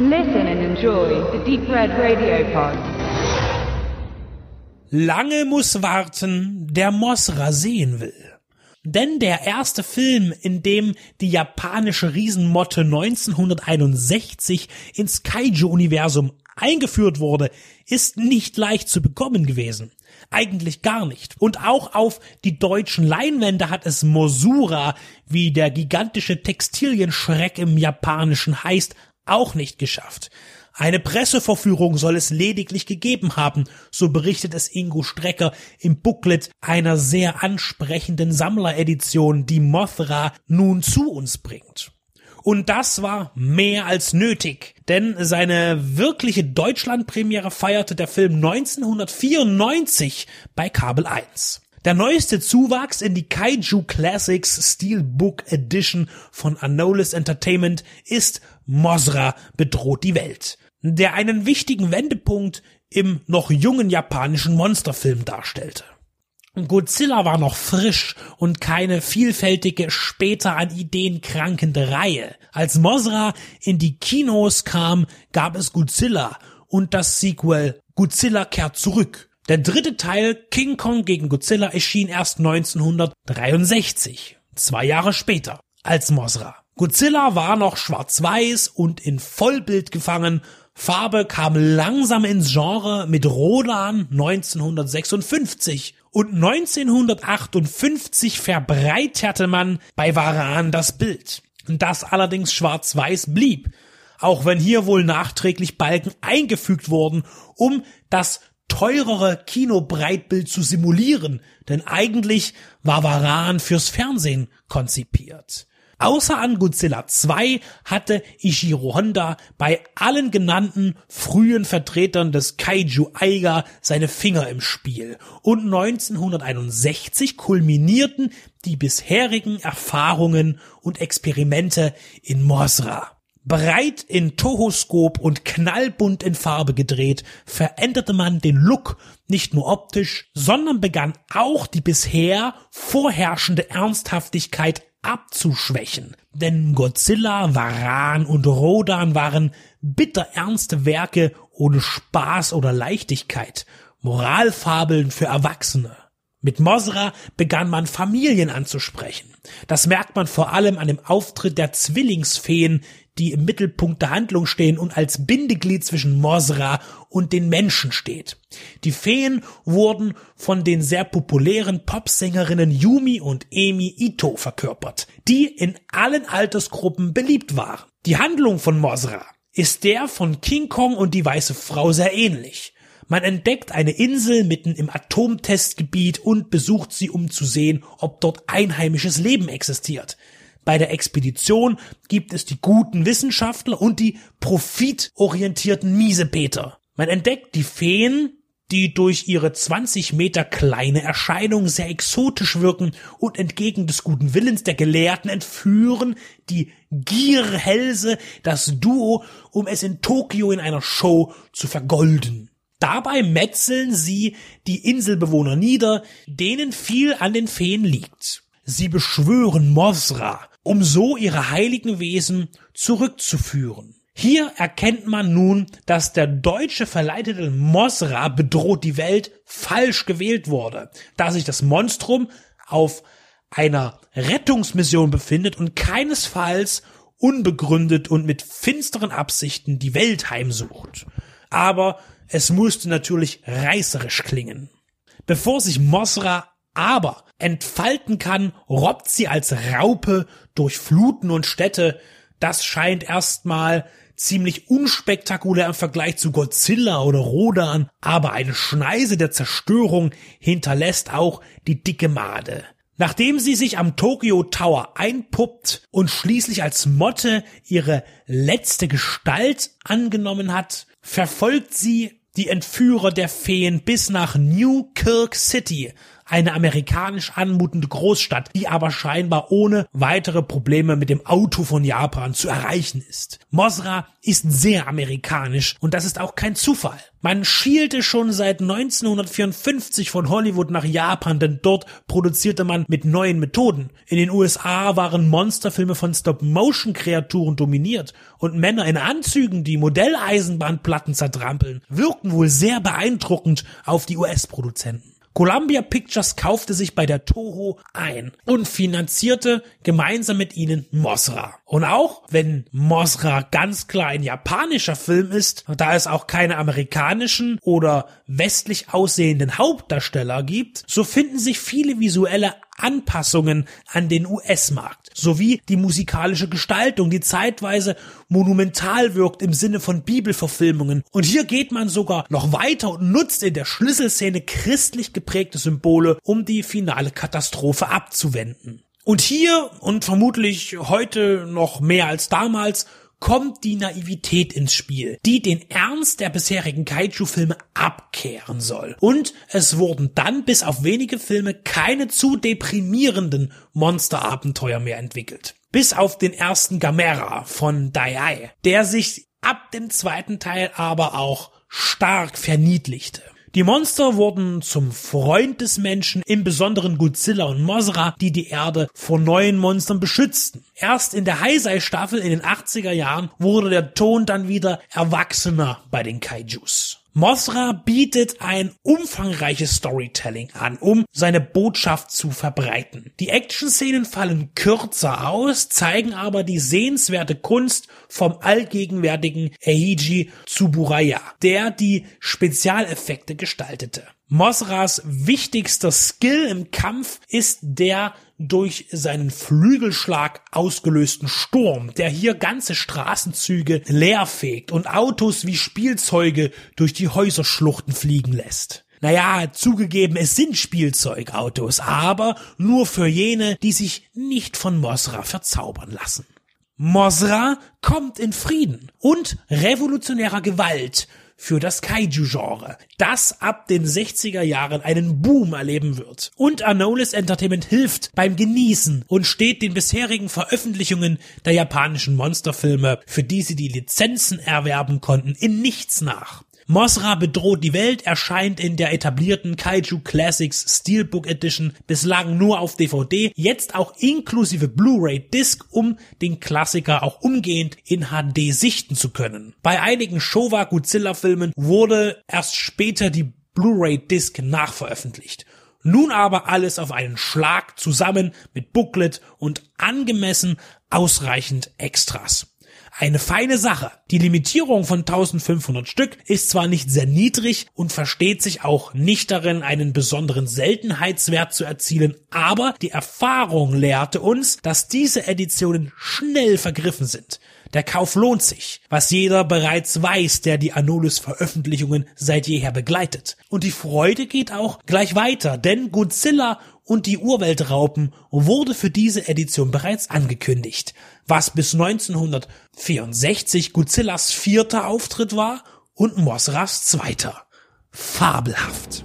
Listen and enjoy the Deep Red Radio Pod. Lange muss warten, der Mosra sehen will. Denn der erste Film, in dem die japanische Riesenmotte 1961 ins Kaiju-Universum eingeführt wurde, ist nicht leicht zu bekommen gewesen. Eigentlich gar nicht. Und auch auf die deutschen Leinwände hat es Mosura, wie der gigantische Textilienschreck im Japanischen heißt, auch nicht geschafft. Eine Presseverführung soll es lediglich gegeben haben, so berichtet es Ingo Strecker im Booklet einer sehr ansprechenden Sammleredition, die Mothra nun zu uns bringt. Und das war mehr als nötig, denn seine wirkliche Deutschlandpremiere feierte der Film 1994 bei Kabel 1. Der neueste Zuwachs in die Kaiju Classics Steelbook Edition von Anolis Entertainment ist Mosra bedroht die Welt, der einen wichtigen Wendepunkt im noch jungen japanischen Monsterfilm darstellte. Godzilla war noch frisch und keine vielfältige, später an Ideen krankende Reihe. Als Mosra in die Kinos kam, gab es Godzilla und das Sequel Godzilla kehrt zurück der dritte Teil King Kong gegen Godzilla erschien erst 1963, zwei Jahre später, als Mosra. Godzilla war noch schwarz-weiß und in Vollbild gefangen, Farbe kam langsam ins Genre mit Rodan 1956 und 1958 verbreiterte man bei Varan das Bild, das allerdings schwarz-weiß blieb, auch wenn hier wohl nachträglich Balken eingefügt wurden, um das teurere Kinobreitbild zu simulieren, denn eigentlich war Varan fürs Fernsehen konzipiert. Außer an Godzilla 2 hatte Ishiro Honda bei allen genannten frühen Vertretern des Kaiju Eiga seine Finger im Spiel und 1961 kulminierten die bisherigen Erfahrungen und Experimente in Mosra. Breit in Tohoskop und knallbunt in Farbe gedreht, veränderte man den Look nicht nur optisch, sondern begann auch die bisher vorherrschende Ernsthaftigkeit abzuschwächen. Denn Godzilla, Varan und Rodan waren bitterernste Werke ohne Spaß oder Leichtigkeit, Moralfabeln für Erwachsene. Mit Mosra begann man Familien anzusprechen. Das merkt man vor allem an dem Auftritt der Zwillingsfeen, die im Mittelpunkt der Handlung stehen und als Bindeglied zwischen Mosra und den Menschen steht. Die Feen wurden von den sehr populären Popsängerinnen Yumi und Emi Ito verkörpert, die in allen Altersgruppen beliebt waren. Die Handlung von Mosra ist der von King Kong und die weiße Frau sehr ähnlich. Man entdeckt eine Insel mitten im Atomtestgebiet und besucht sie, um zu sehen, ob dort einheimisches Leben existiert. Bei der Expedition gibt es die guten Wissenschaftler und die profitorientierten Miesepeter. Man entdeckt die Feen, die durch ihre 20 Meter kleine Erscheinung sehr exotisch wirken und entgegen des guten Willens der Gelehrten entführen die Gierhälse das Duo, um es in Tokio in einer Show zu vergolden. Dabei metzeln sie die Inselbewohner nieder, denen viel an den Feen liegt. Sie beschwören Mosra, um so ihre heiligen Wesen zurückzuführen. Hier erkennt man nun, dass der deutsche verleitete Mosra bedroht die Welt falsch gewählt wurde, da sich das Monstrum auf einer Rettungsmission befindet und keinesfalls unbegründet und mit finsteren Absichten die Welt heimsucht. Aber es musste natürlich reißerisch klingen. Bevor sich Mosra aber entfalten kann, robbt sie als Raupe durch Fluten und Städte. Das scheint erstmal ziemlich unspektakulär im Vergleich zu Godzilla oder Rodan, aber eine Schneise der Zerstörung hinterlässt auch die dicke Made. Nachdem sie sich am Tokyo Tower einpuppt und schließlich als Motte ihre letzte Gestalt angenommen hat, verfolgt sie die Entführer der Feen bis nach New Kirk City, eine amerikanisch anmutende Großstadt, die aber scheinbar ohne weitere Probleme mit dem Auto von Japan zu erreichen ist. Mosra ist sehr amerikanisch und das ist auch kein Zufall. Man schielte schon seit 1954 von Hollywood nach Japan, denn dort produzierte man mit neuen Methoden. In den USA waren Monsterfilme von Stop-Motion-Kreaturen dominiert und Männer in Anzügen, die Modelleisenbahnplatten zertrampeln, wirkten wohl sehr beeindruckend auf die US-Produzenten. Columbia Pictures kaufte sich bei der Toho ein und finanzierte gemeinsam mit ihnen Mosra. Und auch wenn Mosra ganz klar ein japanischer Film ist, da es auch keine amerikanischen oder westlich aussehenden Hauptdarsteller gibt, so finden sich viele visuelle Anpassungen an den US-Markt sowie die musikalische Gestaltung, die zeitweise monumental wirkt im Sinne von Bibelverfilmungen. Und hier geht man sogar noch weiter und nutzt in der Schlüsselszene christlich geprägte Symbole, um die finale Katastrophe abzuwenden. Und hier und vermutlich heute noch mehr als damals kommt die Naivität ins Spiel, die den Ernst der bisherigen Kaiju-Filme abkehren soll. Und es wurden dann bis auf wenige Filme keine zu deprimierenden Monsterabenteuer mehr entwickelt. Bis auf den ersten Gamera von Dai, der sich ab dem zweiten Teil aber auch stark verniedlichte. Die Monster wurden zum Freund des Menschen, im Besonderen Godzilla und Mosra, die die Erde vor neuen Monstern beschützten. Erst in der Heisei-Staffel in den 80er Jahren wurde der Ton dann wieder erwachsener bei den Kaijus. Mosra bietet ein umfangreiches Storytelling an, um seine Botschaft zu verbreiten. Die Action-Szenen fallen kürzer aus, zeigen aber die sehenswerte Kunst vom allgegenwärtigen Eiji Tsuburaya, der die Spezialeffekte gestaltete. Mosras wichtigster Skill im Kampf ist der durch seinen Flügelschlag ausgelösten Sturm, der hier ganze Straßenzüge leerfegt und Autos wie Spielzeuge durch die Häuserschluchten fliegen lässt. Naja, zugegeben, es sind Spielzeugautos, aber nur für jene, die sich nicht von Mosra verzaubern lassen. Mosra kommt in Frieden und revolutionärer Gewalt für das Kaiju-Genre, das ab den 60er Jahren einen Boom erleben wird. Und Anolis Entertainment hilft beim Genießen und steht den bisherigen Veröffentlichungen der japanischen Monsterfilme, für die sie die Lizenzen erwerben konnten, in nichts nach. Mosra bedroht die Welt erscheint in der etablierten Kaiju Classics Steelbook Edition bislang nur auf DVD, jetzt auch inklusive Blu-ray Disc, um den Klassiker auch umgehend in HD sichten zu können. Bei einigen Showa Godzilla Filmen wurde erst später die Blu-ray Disc nachveröffentlicht. Nun aber alles auf einen Schlag zusammen mit Booklet und angemessen ausreichend Extras. Eine feine Sache. Die Limitierung von 1500 Stück ist zwar nicht sehr niedrig und versteht sich auch nicht darin, einen besonderen Seltenheitswert zu erzielen, aber die Erfahrung lehrte uns, dass diese Editionen schnell vergriffen sind. Der Kauf lohnt sich, was jeder bereits weiß, der die Anolis Veröffentlichungen seit jeher begleitet. Und die Freude geht auch gleich weiter, denn Godzilla und die Urweltraupen wurde für diese Edition bereits angekündigt, was bis 1964 Godzillas vierter Auftritt war und Mosras zweiter. Fabelhaft.